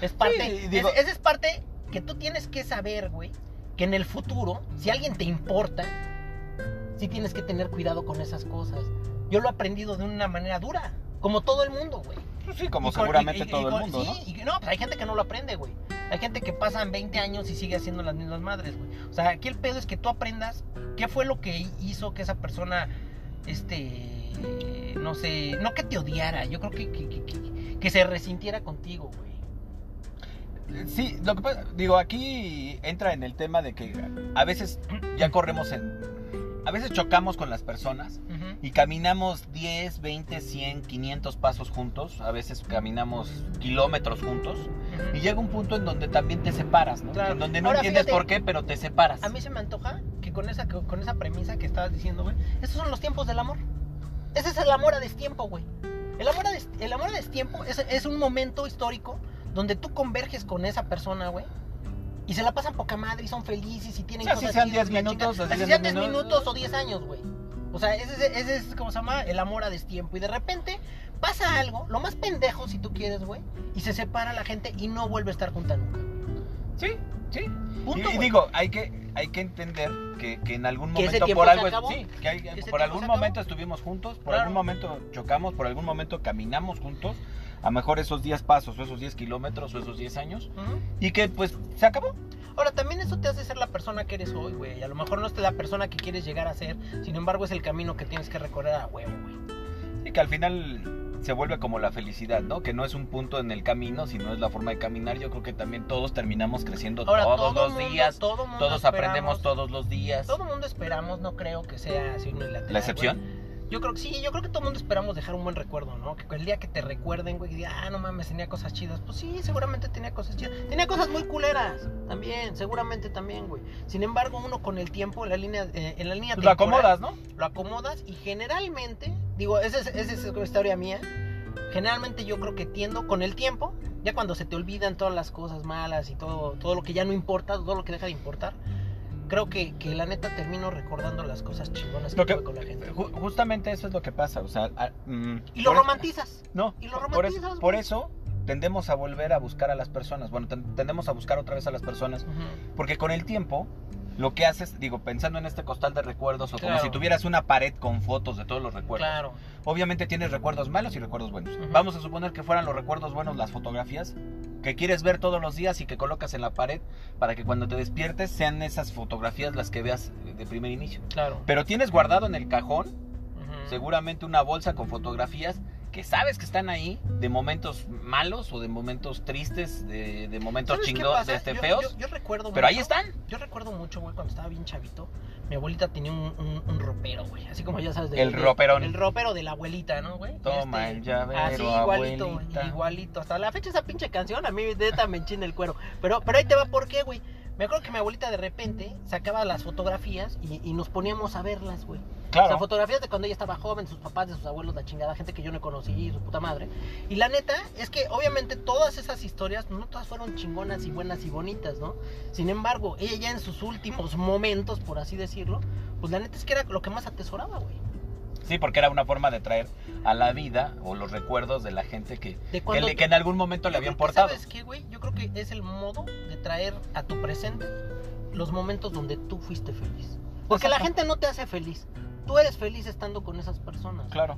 Es parte, Sí, digo- es- esa es parte que tú tienes que saber, güey, que en el futuro, si alguien te importa, sí tienes que tener cuidado con esas cosas. Yo lo he aprendido de una manera dura, como todo el mundo, güey. Pues sí, como Y seguramente y- todo y el mundo, ¿no? sí, y no, pues hay gente que no lo aprende, güey. Hay gente que pasan 20 años y sigue haciendo las mismas madres, güey. O sea, aquí el pedo es que tú aprendas qué fue lo que hizo que esa persona, este, no sé, no que te odiara, yo creo que, que, que- que- que se resintiera contigo, güey. Sí, lo que pasa, digo, aquí entra en el tema de que a veces ya corremos en... A veces chocamos con las personas y caminamos 10, 20, 100, 500 pasos juntos, a veces caminamos kilómetros juntos y llega un punto en donde también te separas, ¿no? Claro. En donde no Ahora, entiendes fíjate, por qué, pero te separas. A mí se me antoja que con esa, con esa premisa que estabas diciendo, güey, esos son los tiempos del amor. Ese es el amor a destiempo, güey. El amor a, des- el amor a destiempo es, es un momento histórico donde tú converges con esa persona, güey. Y se la pasan poca madre y son felices y tienen Sí, así cosas sean chidas 10 y la minutos, así Así sean sean 10 10 minutos. o 10 años, güey. O sea, ese, es- ese es como se llama el amor a destiempo. Y de repente pasa algo, lo más pendejo si tú quieres, güey. Y se separa la gente y no vuelve a estar junta nunca. Sí, sí. Punto, y, y digo, hay que, hay que entender que, que en algún momento por algo acabó. sí, que hay- por algún momento estuvimos juntos, por Claro. algún momento chocamos, por algún momento caminamos juntos, a lo mejor esos 10 pasos o esos 10 kilómetros o esos 10 años y que pues se acabó. Ahora, también eso te hace ser la persona que eres hoy, güey. A lo mejor no es la persona que quieres llegar a ser, sin embargo es el camino que tienes que recorrer a huevo, güey. Y que al final se vuelve como la felicidad, ¿no? Que no es un punto en el camino, sino es la forma de caminar. Yo creo que también todos terminamos creciendo Ahora, todos todo los mundo- días, todo mundo todos aprendemos todos los días. Todo mundo esperamos, no creo que sea así unilateral. La excepción. güey. Yo creo que sí, yo creo que todo mundo esperamos dejar un buen recuerdo, ¿no? Que el día que te recuerden, güey, que diga, ah, no mames, tenía cosas chidas. Pues sí, seguramente tenía cosas chidas. Tenía cosas muy culeras, también, seguramente también, güey. Sin embargo, uno con el tiempo, en la línea, eh, en la línea Pues lo acomodas, ¿no? lo acomodas y generalmente, digo, esa es, esa es una historia mía, generalmente yo creo que tiendo con el tiempo, ya cuando se te olvidan todas las cosas malas y todo, todo lo que ya no importa, todo lo que deja de importar, creo que, que la neta termino recordando las cosas chingonas que que- tuve con la gente. Ju- justamente eso es lo que pasa, o sea, a- mm, Y lo por- romantizas. No, Y lo por, romantizas, eso, güey. por eso tendemos a volver a buscar a las personas. Bueno, ten- tendemos a buscar otra vez a las personas. Porque con el tiempo, lo que haces, digo, pensando en este costal de recuerdos o como Claro. si tuvieras una pared con fotos de todos los recuerdos. Claro. Obviamente tienes recuerdos malos y recuerdos buenos. Ujú. Vamos a suponer que fueran los recuerdos buenos las fotografías que quieres ver todos los días y que colocas en la pared para que cuando te despiertes sean esas fotografías las que veas de primer inicio. Claro. Pero tienes guardado en el cajón seguramente una bolsa con fotografías que sabes que están ahí de momentos malos o de momentos tristes, de, de momentos ¿Sabes qué chingos, pasa? de este Yo- feos, Yo, yo recuerdo pero ahí están. Yo recuerdo mucho, güey, cuando estaba bien chavito, mi abuelita tenía un, un, un ropero, güey. Así como ya sabes. de- El de- roperón. El ropero de la abuelita, ¿no, güey? Toma Este, el llavero, Así, igualito, abuelita. igualito. Hasta la fecha esa pinche canción a mí neta me enchina el cuero. Pero, pero ahí te va, ¿por qué, güey? Me acuerdo que mi abuelita de repente sacaba las fotografías y, y nos poníamos a verlas, güey. O Claro. sea, fotografías de cuando ella estaba joven, sus papás, de sus abuelos, la chingada, gente que yo no conocí, su puta madre. Y la neta es que obviamente todas esas historias, no todas fueron chingonas y buenas y bonitas, ¿no? Sin embargo, ella ya en sus últimos momentos, por así decirlo, pues la neta es que era lo que más atesoraba, güey. Sí, porque era una forma de traer a la vida o los recuerdos de la gente que, De que, le- que en algún momento le habían creo que, portado. ¿Sabes qué, güey? Yo creo que es el modo de traer a tu presente los momentos donde tú fuiste feliz. Porque la Exacto. gente no te hace feliz. Tú eres feliz estando con esas personas. Claro.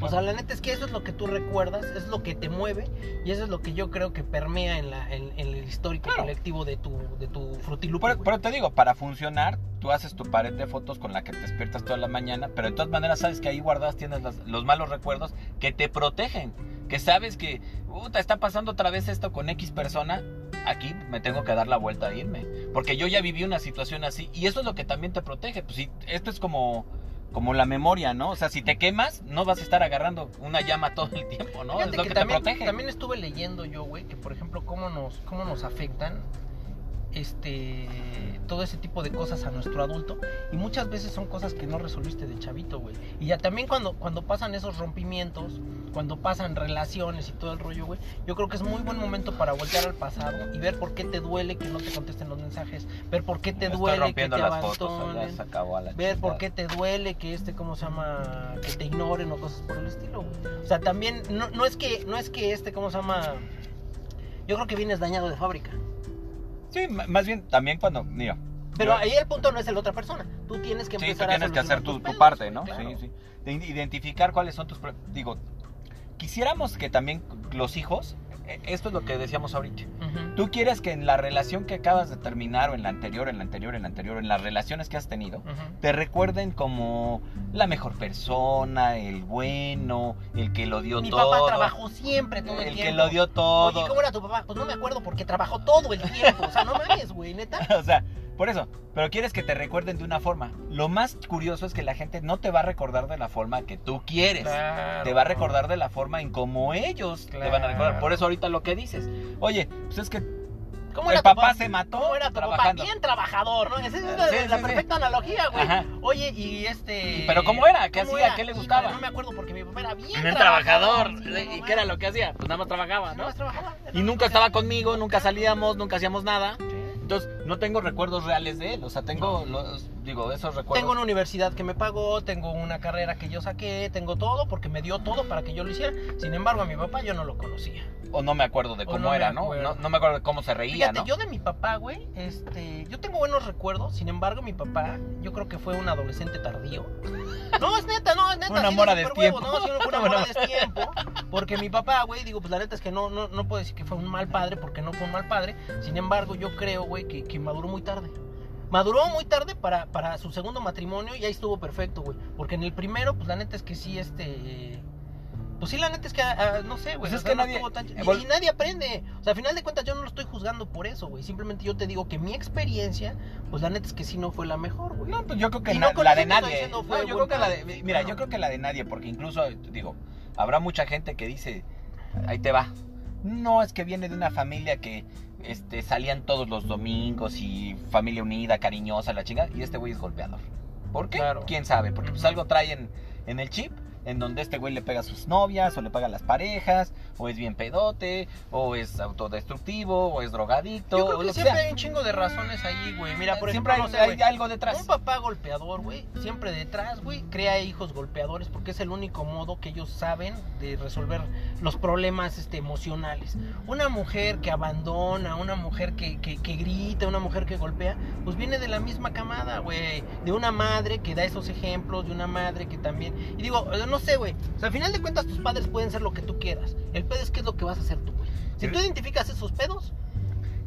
O sea, la neta es que eso es lo que tú recuerdas, es lo que te mueve y eso es lo que yo creo que permea en, la, en, en el histórico Claro. colectivo de tu, de tu frutilupo. Pero, pero te digo, para funcionar, tú haces tu pared de fotos con la que te despiertas toda la mañana, pero de todas maneras sabes que ahí guardadas tienes las- los malos recuerdos que te protegen. Que sabes que, está pasando otra vez esto con X persona, aquí me tengo que dar la vuelta a irme. Porque yo ya viví una situación así y eso es lo que también te protege. Pues sí, esto es como, como la memoria, ¿no? O sea, si te quemas, no vas a estar agarrando una llama todo el tiempo, ¿no? Fíjate es lo que que, también, te protege. también estuve leyendo yo, güey, que por ejemplo, cómo nos, cómo nos afectan este todo ese tipo de cosas a nuestro adulto y muchas veces son cosas que no resolviste de chavito, güey. Y ya también cuando cuando pasan esos rompimientos, cuando pasan relaciones y todo el rollo, güey, yo creo que es muy buen momento para voltear al pasado y ver por qué te duele que no te contesten los mensajes, ver por qué te Me duele que te abandonen, ver por qué te duele que este cómo se llama que te ignoren o cosas por el estilo güey. o sea también no, no es que no es que este cómo se llama yo creo que vienes dañado de fábrica Sí, más bien también cuando, mira, Pero Yo- ahí el punto no es el otra persona. Tú tienes que Sí, tú empezar a tienes que hacer tu, tu parte, ¿no? claro. Sí, sí. De identificar cuáles son tus... Digo, quisiéramos que también los hijos, esto es lo que decíamos ahorita, tú quieres que en la relación que acabas de terminar o en la anterior, en la anterior, en la anterior, en las relaciones que has tenido, te recuerden como la mejor persona, el bueno, el que lo dio Mi todo. papá trabajó siempre todo el, el que tiempo. lo dio todo. Oye, ¿cómo era tu papá? Pues no me acuerdo porque trabajó todo el tiempo. O sea, no mames, güey, neta. o sea, por eso. Pero quieres que te recuerden de una forma. Lo más curioso es que la gente no te va a recordar de la forma que tú quieres. Te va a recordar de la forma en como ellos te van a recordar. Claro. Por eso ahorita lo que dices. Oye, pues es que ¿Cómo el era tu papá se mató ¿Cómo era tu papá? trabajando. Bien trabajador, ¿no? Esa es la, Sí, la sí, perfecta analogía, güey. Ajá. Oye, y este. ¿Y pero cómo era? ¿Qué ¿Cómo era? ¿Qué le gustaba? No me acuerdo porque mi papá era bien. Bien trabajador. ¿Y qué era lo que hacía? Pues nada más trabajaba, Nada ¿no? más trabajaba. Y nunca estaba conmigo, nunca Claro. salíamos, nunca hacíamos nada. Entonces, no tengo recuerdos reales de él. O sea, tengo, los, digo, esos recuerdos. Tengo una universidad que me pagó, tengo una carrera que yo saqué, tengo todo porque me dio todo para que yo lo hiciera. Sin embargo, a mi papá yo no lo conocía. O no me acuerdo de cómo no era, ¿no? ¿no? No me acuerdo de cómo se reía, Fíjate, ¿no? yo de mi papá, güey, este, yo tengo buenos recuerdos. Sin embargo, mi papá, yo creo que fue un adolescente tardío. No, es neta, no, es neta. Un sí, amor de destiempo. No, sí, fue un amor a destiempo. Porque mi papá, güey, digo, pues la neta es que no, no, no puedo decir que fue un mal padre, porque no fue un mal padre. Sin embargo, yo creo, güey, que, que maduró muy tarde. Maduró muy tarde para, para su segundo matrimonio y ahí estuvo perfecto, güey. Porque en el primero, pues la neta es que sí, este. Pues sí, la neta es que, ah, no sé, güey. Pues es que nadie- tan eh, y, nadie aprende. O sea, al final de cuentas, yo no lo estoy juzgando por eso, güey. Simplemente yo te digo que mi experiencia, pues la neta es que sí no fue la mejor, güey. No, pues yo creo que na- no la de nadie. No, fue yo creo buen que la de, padre. mira, No. yo creo que la de nadie, porque incluso, digo, habrá mucha gente que dice, ahí te va. No, es que viene de una familia que este, salían todos los domingos y familia unida, cariñosa, la chinga, y este güey es golpeador. ¿Por qué? Claro. ¿Quién sabe? Porque pues algo trae en, en el chip en donde este güey le pega a sus novias, o le pega a las parejas, o es bien pedote, o es autodestructivo, o es drogadicto, Yo creo que siempre sea. hay un chingo de razones ahí, güey. Mira, por siempre ejemplo, hay, no sé, hay güey. algo detrás. Un papá golpeador, güey, siempre detrás, güey, crea hijos golpeadores porque es el único modo que ellos saben de resolver los problemas este, emocionales. Una mujer que abandona, una mujer que, que, que grita, una mujer que golpea, pues viene de la misma camada, güey. De una madre que da esos ejemplos, de una madre que también... Y digo, eh, no sé, güey. O sea, al final de cuentas tus padres pueden ser lo que tú quieras. El pedo es qué es lo que vas a hacer tú, güey. Si tú identificas esos pedos,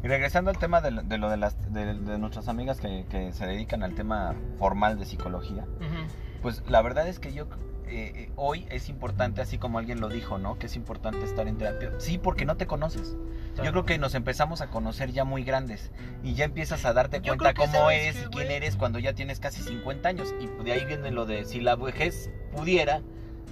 Y regresando al tema de, lo- de lo de, las, de, de nuestras amigas que, que se dedican al tema formal de psicología, pues la verdad es que yo eh, eh, hoy es importante, así como alguien lo dijo, ¿no? Que es importante estar en terapia. Sí, porque no te conoces. Yo creo que nos empezamos a conocer ya muy grandes y ya empiezas a darte Yo cuenta cómo sabes es qué, y quién eres cuando ya tienes casi 50 años. Y de ahí viene lo de si la vejez pudiera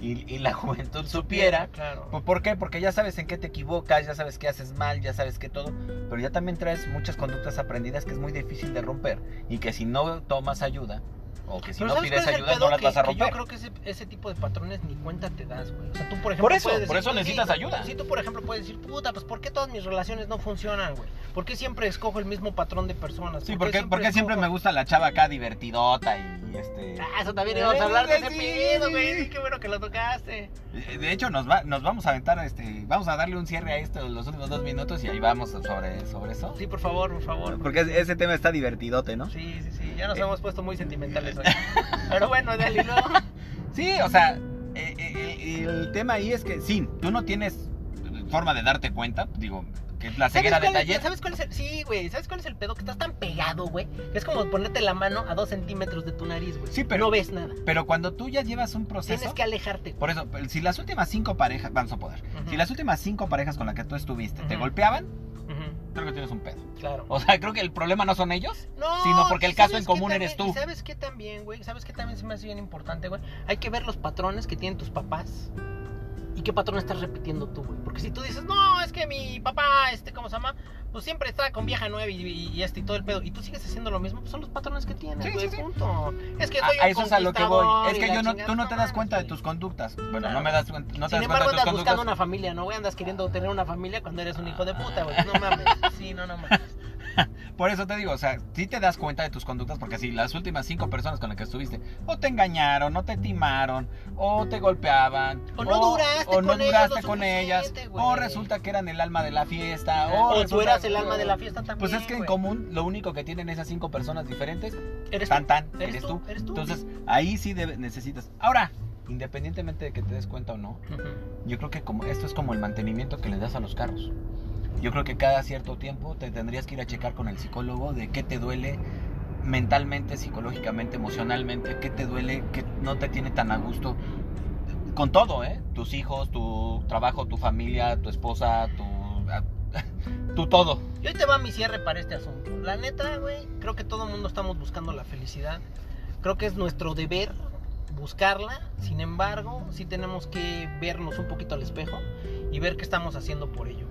y, y la juventud supiera, claro. pues, ¿Por qué? Porque ya sabes en qué te equivocas, ya sabes qué haces mal, ya sabes qué todo, pero ya también traes muchas conductas aprendidas que es muy difícil de romper y que si no tomas ayuda o que si Pero no ¿sabes pides ayuda no las Que- vas a romper. yo creo que ese, ese tipo de patrones ni cuenta te das, güey. O sea, tú, por ejemplo, Por eso, puedes por eso necesitas sí, ayuda. Sí, tú, por ejemplo, puedes decir, puta, pues ¿por qué todas mis relaciones no funcionan, güey? ¿Por qué siempre escojo el mismo patrón de personas? Sí, ¿Por qué porque, porque siempre me gusta la chava acá divertidota y este... Ah, eso también íbamos a hablar de ese Sí, pedo, sí, güey. qué bueno que lo tocaste. De hecho, nos, va, nos vamos a aventar, este, vamos a darle un cierre a esto los últimos dos minutos y ahí vamos sobre, sobre eso. Sí, por favor, por favor. Porque ese tema está divertidote, ¿no? Sí, sí, sí. Ya nos Eh. hemos puesto muy sentimentales Pero bueno, dale, luego. Sí, o sea, eh, eh, el tema ahí es que sí, tú no tienes forma de darte cuenta, digo, que es la ceguera de taller. ¿Sabes cuál es el.? Sí, güey. ¿Sabes cuál es el pedo? Que estás tan pegado, güey. Que es como ponerte la mano a dos centímetros de tu nariz, güey. Sí, pero- No ves nada. Pero cuando tú ya llevas un proceso... Tienes que alejarte. Por eso, si las últimas cinco parejas, vamos a poder, si las últimas cinco parejas con las que tú estuviste te Ujú. Creo que tienes un pedo. Claro. O sea, creo que el problema no son ellos, No, sino porque ¿y el caso en común eres tú. ¿y ¿Sabes qué también, güey? ¿Sabes qué también se me hace bien importante, güey? Hay que ver los patrones que tienen tus papás. ¿Y qué patrón estás repitiendo tú, güey? Porque si tú dices, no, es que mi papá, este, ¿cómo se llama? Pues siempre está con vieja nueva y, y- y este y todo el pedo. Y tú sigues haciendo lo mismo, pues son los patrones que tienes, Sí, güey, sí, sí. punto. Es que A, soy a un eso es a lo que voy. Es que yo no, tú no te das cuenta de tus conductas. Bueno, Claro. no me das cuen- no te Sin das embargo, cuenta de tus andas buscando una familia, ¿no, güey? Andas queriendo tener una familia cuando eres un hijo de puta, güey. No mames. Sí, no, no mames. Por eso te digo, o sea, si te das cuenta de tus conductas, porque si las últimas cinco personas con las que estuviste, o te engañaron, o te timaron, o te golpeaban, O no duraste o no con ellas duraste con ellas, o resulta que eran el alma de la fiesta, o, O tú eras el alma de la fiesta también. Pues es que en común lo único que tienen esas cinco personas diferentes, Eres tan tú, tan, eres eres tú, tú. eres tú. Entonces ahí sí debe- necesitas. Ahora, independientemente de que te des cuenta o no, yo creo que como esto es como el mantenimiento que le das a los carros. Yo creo que cada cierto tiempo te tendrías que ir a checar con el psicólogo de qué te duele mentalmente, psicológicamente, emocionalmente, qué te duele, qué no te tiene tan a gusto con todo, ¿eh? Tus hijos, tu trabajo, tu familia, tu esposa, tu tu todo. Y hoy te va mi cierre para este asunto. La neta, güey, creo que todo el mundo estamos buscando la felicidad. Creo que es nuestro deber buscarla. Sin embargo, sí tenemos que vernos un poquito al espejo y ver qué estamos haciendo por ello.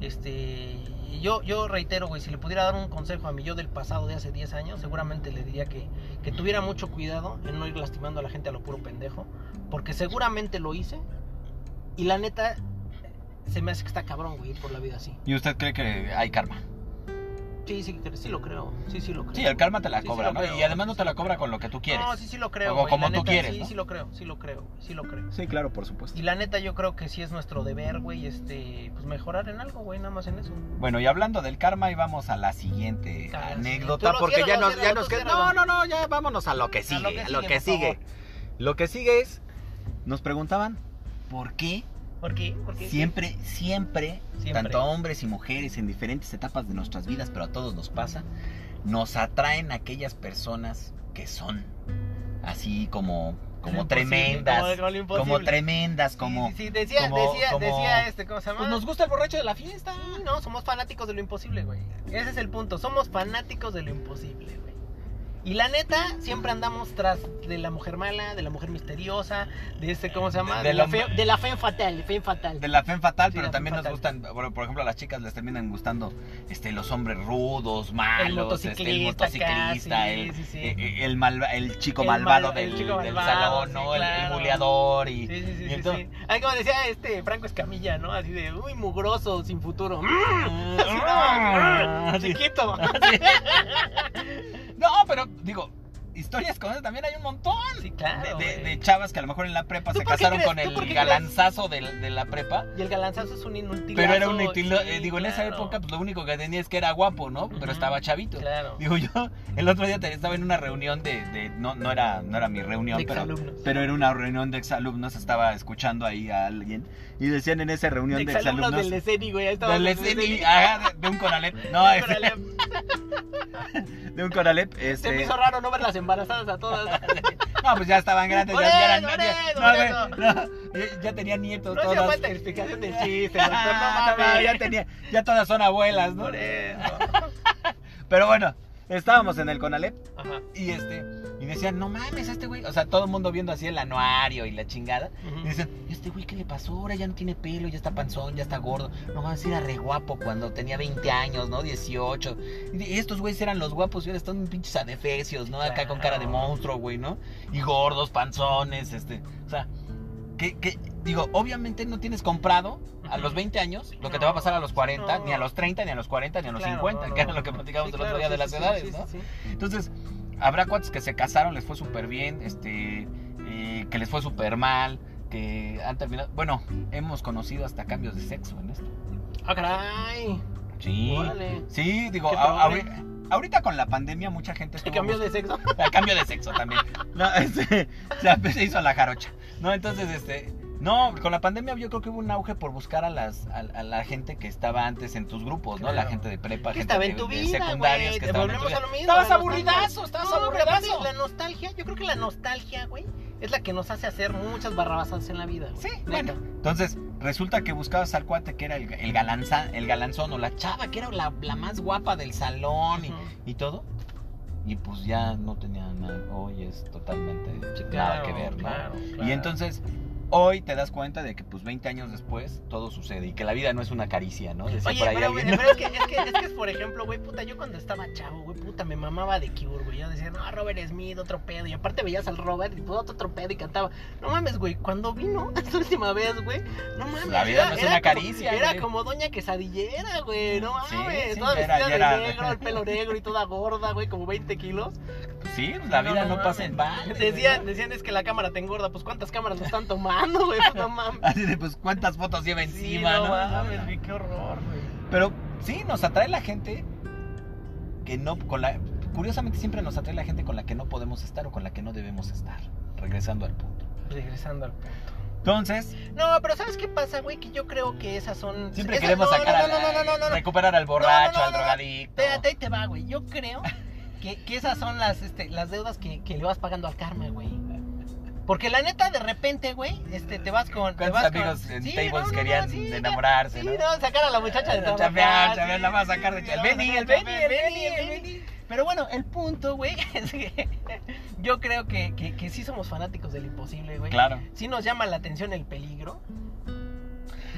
Este, yo, yo reitero, güey, si le pudiera dar un consejo a mi yo del pasado de hace 10 años, seguramente le diría que, que tuviera mucho cuidado en no ir lastimando a la gente a lo puro pendejo. Porque seguramente lo hice. Y la neta, se me hace que está cabrón, güey, ir por la vida así. ¿Y usted cree que hay karma? Sí, sí, sí lo creo. Sí, sí lo creo. Sí, el karma te la Sí, sí cobra, ¿no? creo. Y además no te la cobra con lo que tú quieres. No, sí, sí lo creo. O güey, como la tú neta, quieres, Sí, ¿no? sí lo creo, sí lo creo, sí lo creo. Sí, claro, por supuesto. Y la neta yo creo que sí es nuestro deber, güey, este, pues mejorar en algo, güey, nada más en eso. Bueno, y hablando del karma, y vamos a la siguiente anécdota, porque ya nos, ya nos queda. No, no, no, ya vámonos a lo que sigue. lo que lo sigue, que. Lo que sigue es. Nos preguntaban por qué ¿Por qué? ¿Por qué? siempre, siempre, tanto a hombres y mujeres en diferentes etapas de nuestras vidas, pero a todos nos pasa, nos atraen aquellas personas que son así como, como tremendas, como- tremendas, como. Sí, decía, como- decía, decía este, ¿cómo se llama? Pues nos gusta el borracho de la fiesta. Sí, no, somos fanáticos de lo imposible, güey. Ese es el punto, somos fanáticos de lo imposible, güey. Y la neta, siempre andamos tras de la mujer mala, de la mujer misteriosa, de este, ¿cómo se llama? De De, la, fe, de la fe fatal, fe fatal. De la fe fatal, Sí, pero también nos gustan, bueno, por ejemplo, a las chicas les terminan gustando este, los hombres rudos, malos, este, el motociclista motociclista, acá, el, sí, sí, sí. eh, el, malva- el chico El malvado mal- el del, chico del malvado, salón, ¿no? El- El, buleador y, Sí, sí, sí, y sí, entonces-. Ay, como decía este Franco Escamilla, ¿no? Así de, uy, mugroso, sin futuro. Ah, Así, no, sí. chiquito. No, pero digo, historias con eso también hay un montón. Sí, claro, de, de- güey. de chavas que a lo mejor en la prepa ¿Tú se casaron con ¿Tú por qué el galanzazo de, la prepa. Y el galanzazo es un inútil. Pero era un estilo, eh, digo, en esa época pues lo único que tenía es que era guapo, ¿no? Pero estaba chavito. Claro. Digo yo, el otro día estaba en una reunión de, no, no era, no era mi reunión, pero, pero era una reunión de exalumnos, estaba escuchando ahí a alguien y decían en esa reunión de, Exalumnos del güey. Del ajá, de, un Conalep, no, este, de un Conalep, Se este, me hizo raro no ver las embarazadas a todas. no, pues ya estaban grandes, ya, ya eran, ya- no, no, tenían nietos No todas. falta explicación del chiste, doctor. No no, mames. ya tenía, ya todas son abuelas, ¿no? Por eso. Pero bueno, estábamos en el Conalep Ajá. y este y decían, "No mames, este güey", o sea, todo el mundo viendo así el anuario y la chingada. Y dicen, "¿Este güey qué le pasó? Ahora ya no tiene pelo, ya está panzón, ya está gordo." No mames, era re guapo cuando tenía 20 años, ¿no? 18. Y estos güeyes eran los guapos y ahora están pinches adefesios, ¿no? Acá con cara de monstruo, güey, ¿no? Y gordos, panzones, este, o sea, que, que digo, obviamente no tienes comprado a los 20 años lo que te va a pasar a los 40, No. ni a los 30, ni a los 40, ni a los Claro, 50, no, que era lo que Sí, el otro día de las sí, edades, ¿no? Entonces, habrá cuates que se casaron, les fue súper bien, este, eh, que les fue súper mal, que han terminado. Bueno, hemos conocido hasta cambios de sexo en esto. Ah, caray. Sí. Órale. Sí, digo, ahorita con la pandemia mucha gente ¿El estuvo cambio de sexo? a cambio de sexo también. No, este, se hizo la jarocha. No, entonces, este. No, con la pandemia yo creo que hubo un auge por buscar a las a, a la gente que estaba antes en tus grupos, ¿no? La gente de prepa, Que gente estaba en tu de vida, secundarias güey. que estaban en tu vida. a lo mismo. Estabas aburridazo, estabas No, aburridazo. La nostalgia, yo creo que la nostalgia, güey, es la que nos hace hacer muchas barrabasadas en la vida, güey. Sí, bueno. Entonces, resulta que buscabas al cuate que era el, el, galanza- el galanzón o la chava que era la, la más guapa del salón y, y todo. Y pues ya no tenía nada. Hoy es totalmente Sí, nada claro, que ver, ¿no? claro, Y entonces, hoy te das cuenta de que pues 20 años después todo sucede y que la vida no es una caricia, ¿no? Decía Oye, por ahí pero, güey, alguien. pero es, que, es, que, es que por ejemplo, güey, puta, yo cuando estaba chavo, güey, puta, me mamaba de Cure, güey. Yo decía, no, Robert Smith, otro pedo. Y aparte veías al Robert y pues, otro, pedo y cantaba. No mames, güey, cuando vino esta última vez, güey, no mames. La vida era- no es era una como- caricia, Era güey. como doña quesadillera, güey, no Sí, mames. sí, toda ya era- vestida era- de negro, el pelo negro y toda gorda, güey, como 20 kilos. Sí, pues, la vida no, mames. pasa en balde. Decían, ¿no? decían, es que la cámara te engorda. Pues, ¿cuántas cámaras nos están tomando, güey? Pues, no mames. Así de pues cuántas fotos lleva Sí, encima, ¿no? mames, güey, qué horror, güey. Pero sí, nos atrae la gente que no, con la, curiosamente siempre nos atrae la gente con la que no podemos estar o con la que no debemos estar, regresando al punto. Regresando al punto. Entonces, No, pero ¿sabes qué pasa, güey? Que yo creo que esas son. siempre esas- queremos no, sacar no, no, no, no, no, no, no. recuperar al borracho, no, al no. drogadicto. Espérate, ahí te va, güey. Yo creo que, que esas son las, este, las deudas que, que le vas pagando al karma, güey. Porque la neta, de repente, güey, este, te vas con. Te ¿Cuántos vas con- amigos en Sí, tables no, no, no, querían sí, enamorarse, Sí, no? no, sacar a la muchacha de trabajar. Chambear, sí, chambear, la vas a sacar de sí, vas a Benny, el Benny, el Benny, el Benny. Pero bueno, el punto, güey, es que yo creo que, que, que sí somos fanáticos del imposible, güey. Claro. Sí nos llama la atención el peligro.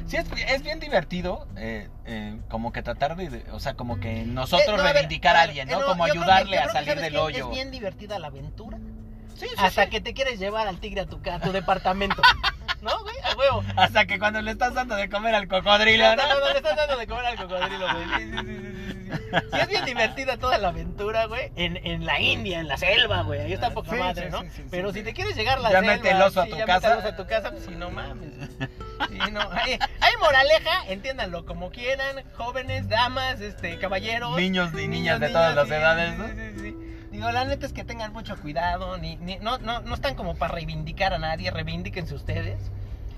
Sí, es, es bien divertido, eh, eh, como que tratar de, o sea, como que nosotros Eh, no, a ver, reivindicar a, alguien, eh, ¿no? no, Como que- ayudarle a salir ¿sabes del hoyo. Es bien divertida la aventura. Sí, sí, hasta sí. que te quieres llevar al tigre a tu, a tu departamento. ¿No, güey? A huevo. Hasta que cuando le estás dando de comer al cocodrilo, No, ¿no? no, le estás dando de comer al cocodrilo, güey. Sí, sí, sí, sí, sí, sí. Sí, es bien divertida toda la aventura, güey. En, en la India, en la selva, güey. Ahí está poca Sí, madre, ¿no? sí, sí, sí, Pero si te quieres llegar a la Ya selva. mete el oso a tu ya casa. mete el oso a tu casa, pues sí, no mames. Sí, no. Hay, hay moraleja, entiéndanlo como quieran. Jóvenes, damas, este, caballeros. Niños y niñas Niños, de todas niñas, las edades, ¿no? sí, sí, sí. Digo, la neta es que tengan mucho cuidado, ni, ni, no, no, no están como para reivindicar a nadie, reivindíquense ustedes.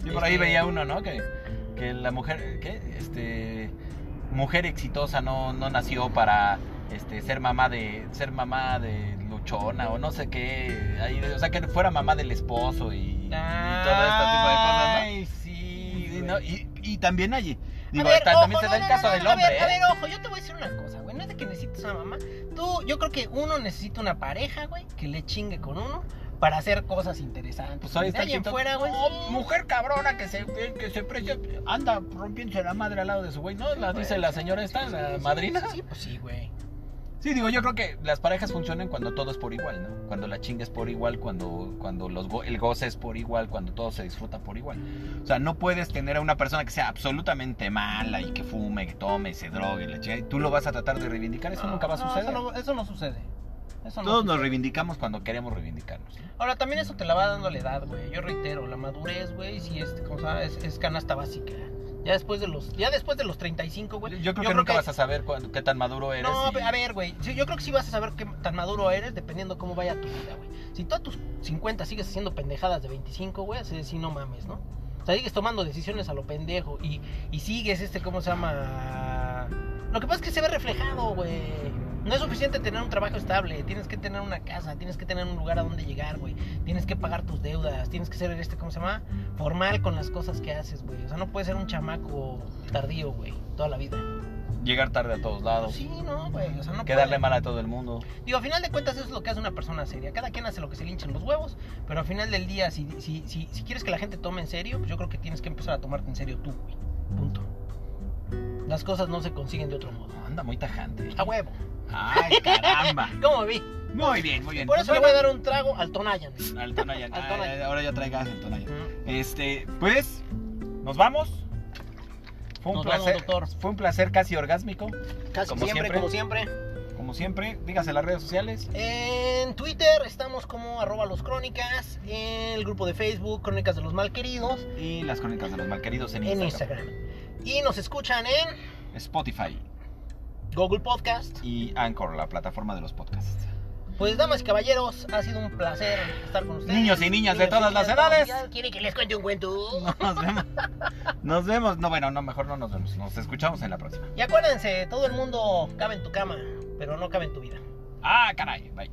Yo por ahí Este, veía uno, ¿no? Que, que la mujer, ¿qué? Este, mujer exitosa no, no nació para este, ser mamá de, ser mamá de luchona o no sé qué. Ahí, o sea, que fuera mamá del esposo y, y todo este tipo de cosas, ¿no? Ay, sí, Sí. ¿no? Y, y también allí, digo, A ver, ta- también se no, da el caso no, del hombre, A ver, a ¿eh? ver, ojo, yo te voy a decir una cosa, güey. No es de que necesites una mamá. Tú, yo creo que uno necesita una pareja, güey, que le chingue con uno para hacer cosas interesantes. Pues ahí está fuera, güey. Oh, mujer cabrona que se, que se precia, anda rompiéndose la madre al lado de su güey, ¿no? La dice la señora esta, la madrina. Sí, pues sí, güey. Sí, digo, yo creo que las parejas funcionan cuando todo es por igual, ¿no? Cuando la chinga es por igual, cuando, cuando los go- el goce es por igual, cuando todo se disfruta por igual. O sea, no puedes tener a una persona que sea absolutamente mala y que fume, que tome, se drogue, la chinga, y tú lo vas a tratar de reivindicar, eso nunca va a No, suceder. Eso no, eso no sucede. Eso Todos nos reivindicamos cuando queremos reivindicarnos. ¿no? Ahora, también eso te la va dando la edad, güey. Yo reitero, la madurez, güey, sí es, como sabes, es, es canasta básica. Ya después de los, ya después de los 35, güey. Yo creo que nunca vas a saber cuándo- qué tan maduro eres. No, y- a ver, güey. yo creo que sí vas a saber qué tan maduro eres dependiendo cómo vaya tu vida, güey. Si tú a tus 50 sigues haciendo pendejadas de 25, güey, así sí no mames, ¿no? O sea, sigues tomando decisiones a lo pendejo y, y sigues este, ¿cómo se llama? Lo que pasa es que se ve reflejado, güey. No es suficiente tener un trabajo estable, tienes que tener una casa, tienes que tener un lugar a donde llegar, güey. Tienes que pagar tus deudas, tienes que ser este, ¿cómo se llama? Formal con las cosas que haces, güey. O sea, no puedes ser un chamaco tardío, güey, toda la vida. Llegar tarde a todos lados. Sí, no, güey. O sea, no Quedarle mal a todo el mundo. Digo, a final de cuentas eso es lo que hace una persona seria. Cada quien hace lo que se le hinchan los huevos, pero al final del día, si, si, si, si quieres que la gente tome en serio, pues yo creo que tienes que empezar a tomarte en serio tú, güey. Punto. Las cosas no se consiguen de otro modo. Anda muy tajante. A huevo. Ay, caramba. ¿Cómo vi? Muy bien, muy bien. Por eso le voy a dar un trago al Tonayan. Al Tonayan. Al Tonayan. Ah, Ahora ya trae gas el Tonayan. Este, pues, nos vamos. Fue un Nos vamos, placer. doctor. Fue un placer casi orgásmico. Casi Como siempre, siempre. como siempre. Como siempre, dígase las redes sociales. En Twitter estamos como arroba los crónicas. En el grupo de Facebook, Crónicas de los Malqueridos. Y las crónicas de los malqueridos en, En Instagram. Y nos escuchan en Spotify Google Podcast. y Anchor, la plataforma de los podcasts. Pues damas y caballeros, ha sido un placer estar con ustedes. Niños y niñas de Niños todas las edades. ya ¿Quiere que les cuente un cuento? Nos vemos. Nos vemos. No, bueno, no, mejor no nos vemos. Nos escuchamos en la próxima. Y acuérdense, todo el mundo cabe en tu cama, pero no cabe en tu vida. Ah, caray. Bye.